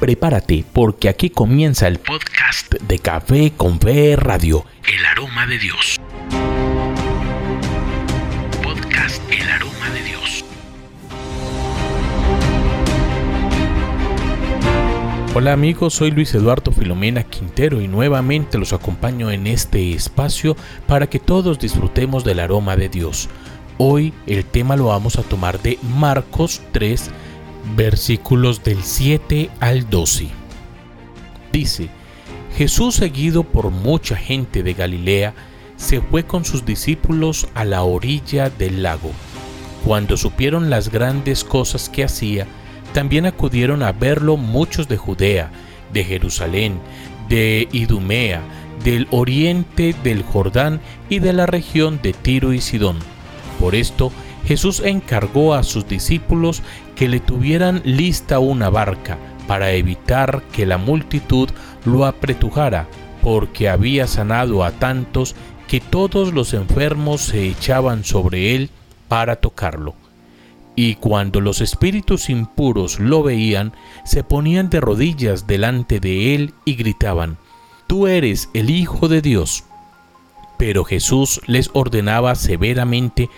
Prepárate porque aquí comienza el podcast de Café con Fe Radio, El Aroma de Dios. El Aroma de Dios. Hola amigos, soy Luis Eduardo Filomena Quintero y nuevamente los acompaño en este espacio para que todos disfrutemos del aroma de Dios. Hoy el tema lo vamos a tomar de Marcos 3, versículos del 7 al 12. Dice, Jesús seguido por mucha gente de Galilea, se fue con sus discípulos a la orilla del lago. Cuando supieron las grandes cosas que hacía, también acudieron a verlo muchos de Judea, de Jerusalén, de Idumea, del oriente del Jordán y de la región de Tiro y Sidón. Por esto, Jesús encargó a sus discípulos que le tuvieran lista una barca para evitar que la multitud lo apretujara, porque había sanado a tantos que todos los enfermos se echaban sobre él para tocarlo. Y cuando los espíritus impuros lo veían, se ponían de rodillas delante de él y gritaban, Tú eres el Hijo de Dios. Pero Jesús les ordenaba severamente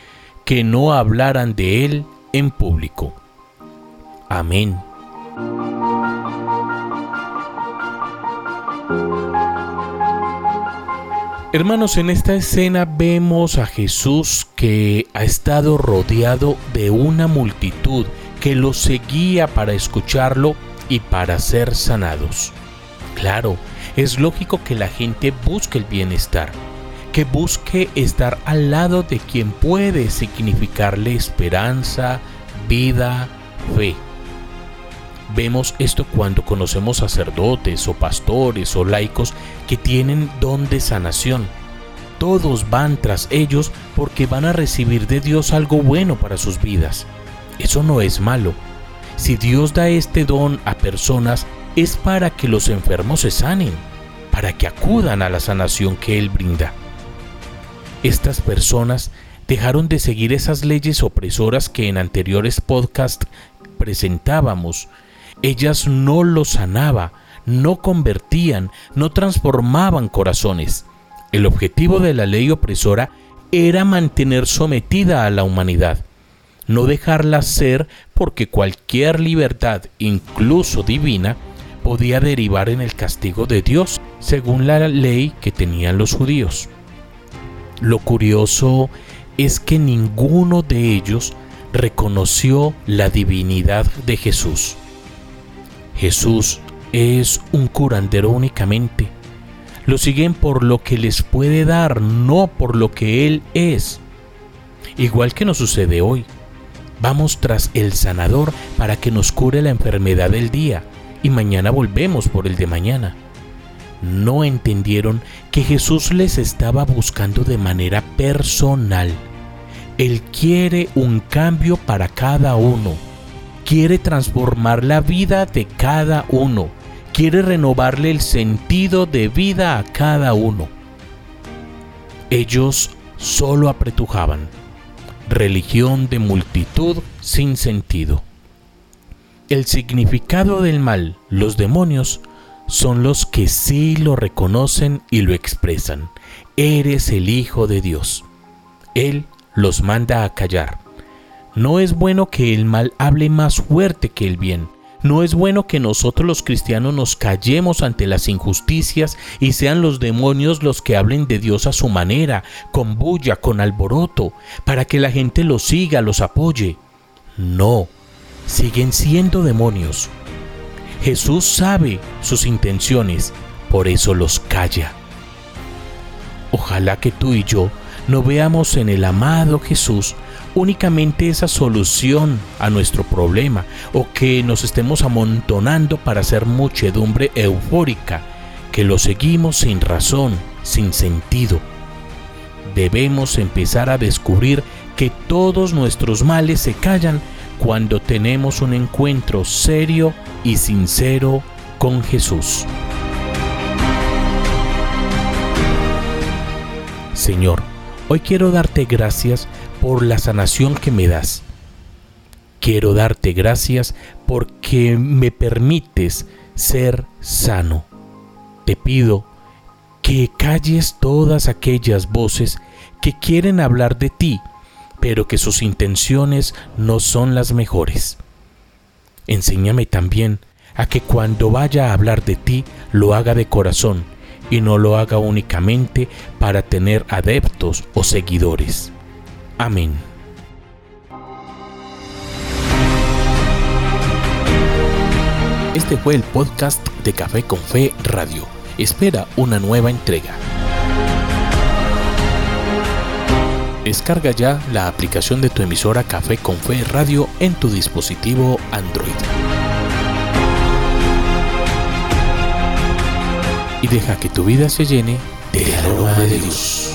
que no hablaran de él en público. Amén. Hermanos, en esta escena vemos a Jesús que ha estado rodeado de una multitud que lo seguía para escucharlo y para ser sanados. Claro, es lógico que la gente busque el bienestar, que busque estar al lado de quien puede significarle esperanza, vida, fe. Vemos esto cuando conocemos sacerdotes o pastores o laicos que tienen don de sanación. Todos van tras ellos porque van a recibir de Dios algo bueno para sus vidas. Eso no es malo. Si Dios da este don a personas es para que los enfermos se sanen, para que acudan a la sanación que Él brinda. Estas personas dejaron de seguir esas leyes opresoras que en anteriores podcasts presentábamos ellas no lo sanaba, no convertían, no transformaban corazones. El objetivo de la ley opresora era mantener sometida a la humanidad, no dejarla ser porque cualquier libertad, incluso divina, podía derivar en el castigo de Dios, según la ley que tenían los judíos. Lo curioso es que ninguno de ellos reconoció la divinidad de Jesús. Jesús es un curandero únicamente. Lo siguen por lo que les puede dar, no por lo que Él es. Igual que nos sucede hoy. Vamos tras el sanador para que nos cure la enfermedad del día y mañana volvemos por el de mañana. No entendieron que Jesús les estaba buscando de manera personal. Él quiere un cambio para cada uno quiere transformar la vida de cada uno, quiere renovarle el sentido de vida a cada uno. Ellos solo apretujaban, religión de multitud sin sentido. El significado del mal, los demonios, son los que sí lo reconocen y lo expresan. Eres el Hijo de Dios. Él los manda a callar no es bueno que el mal hable más fuerte que el bien. No es bueno que nosotros los cristianos nos callemos ante las injusticias y sean los demonios los que hablen de Dios a su manera, con bulla, con alboroto, para que la gente los siga, los apoye. No, siguen siendo demonios. Jesús sabe sus intenciones, por eso los calla. Ojalá que tú y yo no veamos en el amado Jesús únicamente esa solución a nuestro problema o que nos estemos amontonando para hacer muchedumbre eufórica, que lo seguimos sin razón, sin sentido. Debemos empezar a descubrir que todos nuestros males se callan cuando tenemos un encuentro serio y sincero con Jesús. Señor, hoy quiero darte gracias por la sanación que me das. Quiero darte gracias porque me permites ser sano. Te pido que calles todas aquellas voces que quieren hablar de ti, pero que sus intenciones no son las mejores. Enséñame también a que cuando vaya a hablar de ti lo haga de corazón y no lo haga únicamente para tener adeptos o seguidores. Amén. Este fue el podcast de Café con Fe Radio. Espera una nueva entrega. Descarga ya la aplicación de tu emisora Café con Fe Radio en tu dispositivo Android. Y deja que tu vida se llene del aroma de Dios.